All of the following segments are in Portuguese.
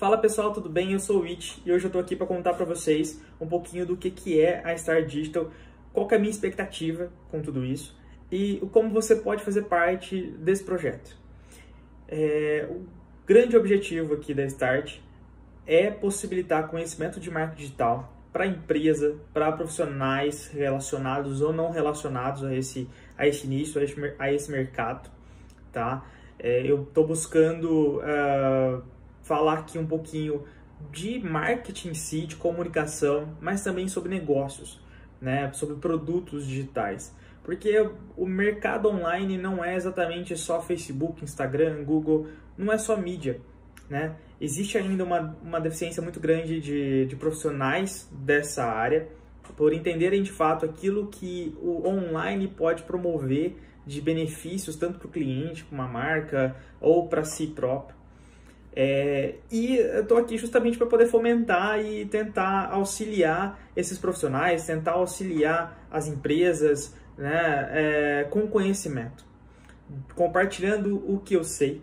Fala pessoal, tudo bem? Eu sou o It e hoje eu estou aqui para contar para vocês um pouquinho do que, que é a Star Digital, qual é a minha expectativa com tudo isso e como você pode fazer parte desse projeto. É, o grande objetivo aqui da Start é possibilitar conhecimento de marketing digital para empresa, para profissionais relacionados ou não relacionados a esse, a esse nicho, a esse, a esse mercado, tá? É, eu estou buscando uh, falar aqui um pouquinho de marketing em si, de comunicação, mas também sobre negócios, né? Sobre produtos digitais. Porque o mercado online não é exatamente só Facebook, Instagram, Google, não é só mídia, né? Existe ainda uma, uma deficiência muito grande de, de profissionais dessa área por entenderem de fato aquilo que o online pode promover de benefícios tanto para o cliente, para uma marca ou para si próprio. É, e eu estou aqui justamente para poder fomentar e tentar auxiliar esses profissionais, tentar auxiliar as empresas né, é, com conhecimento, compartilhando o que eu sei,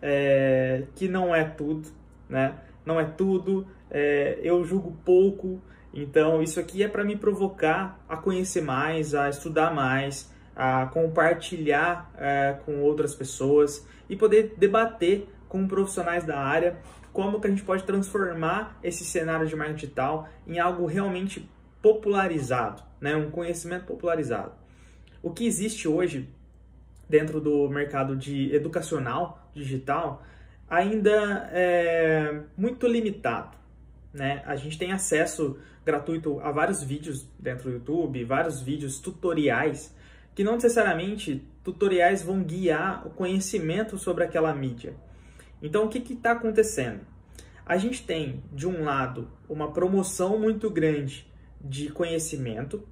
é, que não é tudo, né? Não é tudo, é, eu julgo pouco, então isso aqui é para me provocar a conhecer mais, a estudar mais, a compartilhar é, com outras pessoas e poder debater com profissionais da área como que a gente pode transformar esse cenário de marketing digital em algo realmente popularizado, né? um conhecimento popularizado. O que existe hoje dentro do mercado de educacional digital ainda é muito limitado. Né? A gente tem acesso gratuito a vários vídeos dentro do YouTube, vários vídeos tutoriais, que não necessariamente tutoriais vão guiar o conhecimento sobre aquela mídia. Então, o que está acontecendo? A gente tem, de um lado, uma promoção muito grande de conhecimento,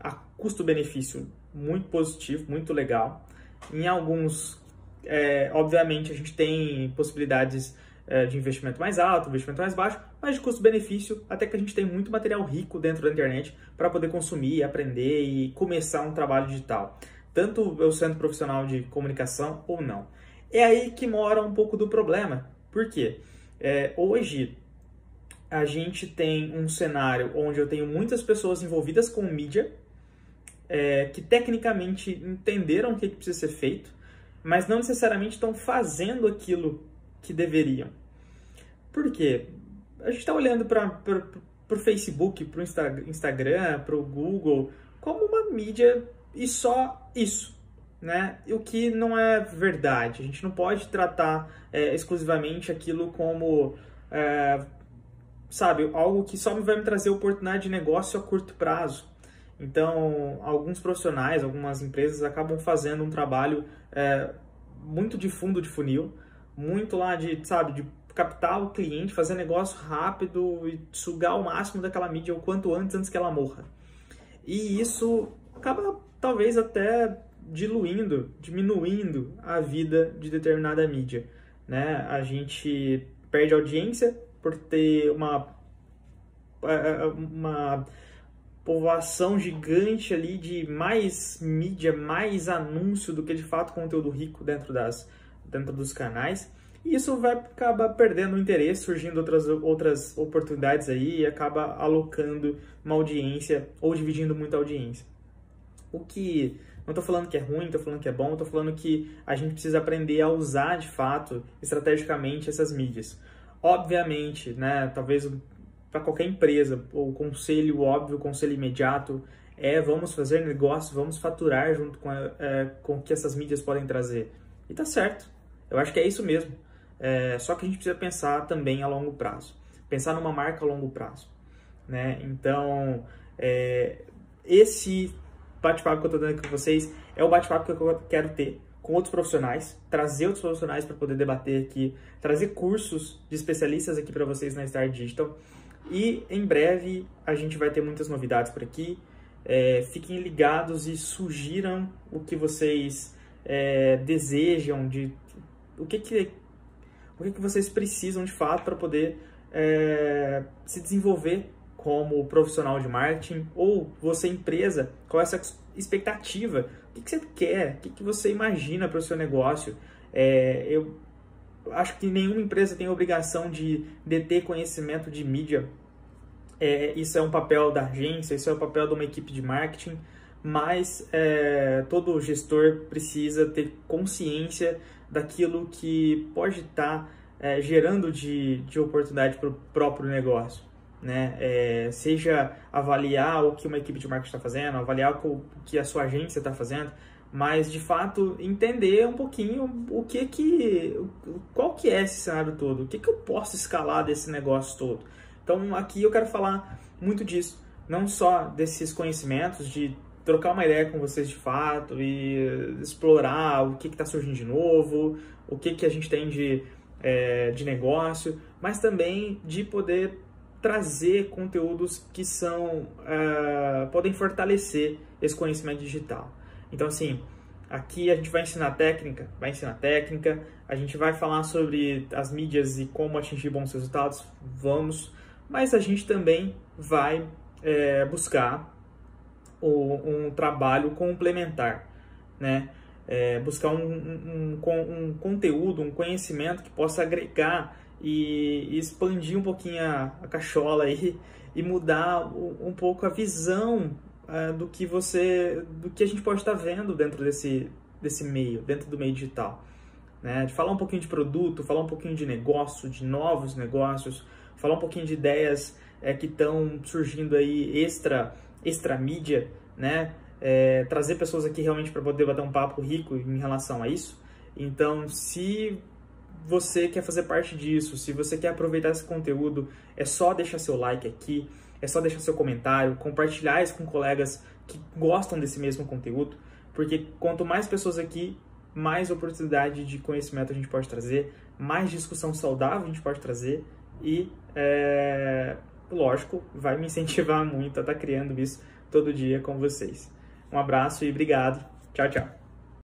a custo-benefício muito positivo, muito legal. Em alguns, é, obviamente, a gente tem possibilidades é, de investimento mais alto, investimento mais baixo, mas de custo-benefício, até que a gente tem muito material rico dentro da internet para poder consumir, aprender e começar um trabalho digital. Tanto eu sendo profissional de comunicação ou não. É aí que mora um pouco do problema. Por quê? É, hoje a gente tem um cenário onde eu tenho muitas pessoas envolvidas com mídia, é, que tecnicamente entenderam o que, precisa ser feito, mas não necessariamente estão fazendo aquilo que deveriam. Por quê? A gente está olhando para o Facebook, para o Insta, Instagram, para o Google, como uma mídia e só isso. Né? O que não é verdade. A gente não pode tratar é, exclusivamente aquilo como, é, sabe, algo que só vai me trazer oportunidade de negócio a curto prazo. Então, alguns profissionais, algumas empresas acabam fazendo um trabalho é, muito de fundo de funil, muito lá de, sabe, de captar o cliente, fazer negócio rápido e sugar o máximo daquela mídia o quanto antes, antes que ela morra. E isso acaba talvez até diluindo, diminuindo a vida de determinada mídia. Né? A gente perde audiência por ter uma, uma povoação gigante ali de mais mídia, mais anúncio do que de fato conteúdo rico dentro, das, dentro dos canais. E isso vai acabar perdendo o interesse, surgindo outras, outras oportunidades aí e acaba alocando uma audiência ou dividindo muita audiência. O que não estou falando que é ruim, estou falando que é bom, estou falando que a gente precisa aprender a usar de fato estrategicamente essas mídias. Obviamente, né, talvez para qualquer empresa, o conselho óbvio, o conselho imediato é vamos fazer negócio, vamos faturar junto com, é, com o que essas mídias podem trazer. E tá certo, eu acho que é isso mesmo. É, só que a gente precisa pensar também a longo prazo, pensar numa marca a longo prazo. Né? Então, é, esse bate-papo que eu estou dando aqui com vocês é o bate-papo que eu quero ter com outros profissionais, trazer outros profissionais para poder debater aqui, trazer cursos de especialistas aqui para vocês na Star Digital. E em breve a gente vai ter muitas novidades por aqui. É, fiquem ligados e sugiram o que vocês é, desejam, de o que, que, o que, que vocês precisam de fato para poder é, se desenvolver como profissional de marketing ou você empresa, qual é essa expectativa, o que, você quer, o que, você imagina para o seu negócio. É, eu acho que nenhuma empresa tem obrigação de deter conhecimento de mídia. É, isso é um papel da agência, isso é o um papel de uma equipe de marketing, mas é, todo gestor precisa ter consciência daquilo que pode estar é, gerando de, de oportunidade para o próprio negócio. Né? É, seja avaliar o que uma equipe de marketing está fazendo, avaliar o que a sua agência está fazendo, mas de fato entender um pouquinho o que que qual que é esse cenário todo, o que que eu posso escalar desse negócio todo. Então aqui eu quero falar muito disso, não só desses conhecimentos de trocar uma ideia com vocês de fato e explorar o que está surgindo de novo, o que que a gente tem de é, de negócio, mas também de poder trazer conteúdos que são uh, podem fortalecer esse conhecimento digital. Então, assim, aqui a gente vai ensinar técnica, vai ensinar técnica, a gente vai falar sobre as mídias e como atingir bons resultados, vamos, mas a gente também vai é, buscar o, um trabalho complementar, né? É, buscar um, um, um, um, conteúdo, um conhecimento que possa agregar e, e expandir um pouquinho a, a cachola aí e mudar um pouco a visão uh, do que você, do que a gente pode estar vendo dentro desse, desse meio, dentro do meio digital. Né? De falar um pouquinho de produto, falar um pouquinho de negócio, de novos negócios, falar um pouquinho de ideias é, que estão surgindo aí extra, extra mídia, né? É, trazer pessoas aqui realmente para poder bater um papo rico em relação a isso. Então, se você quer fazer parte disso, se você quer aproveitar esse conteúdo, é só deixar seu like aqui, é só deixar seu comentário, compartilhar isso com colegas que gostam desse mesmo conteúdo, porque quanto mais pessoas aqui, mais oportunidade de conhecimento a gente pode trazer, mais discussão saudável a gente pode trazer e, é, lógico, vai me incentivar muito a estar tá criando isso todo dia com vocês. Um abraço e obrigado. Tchau, tchau.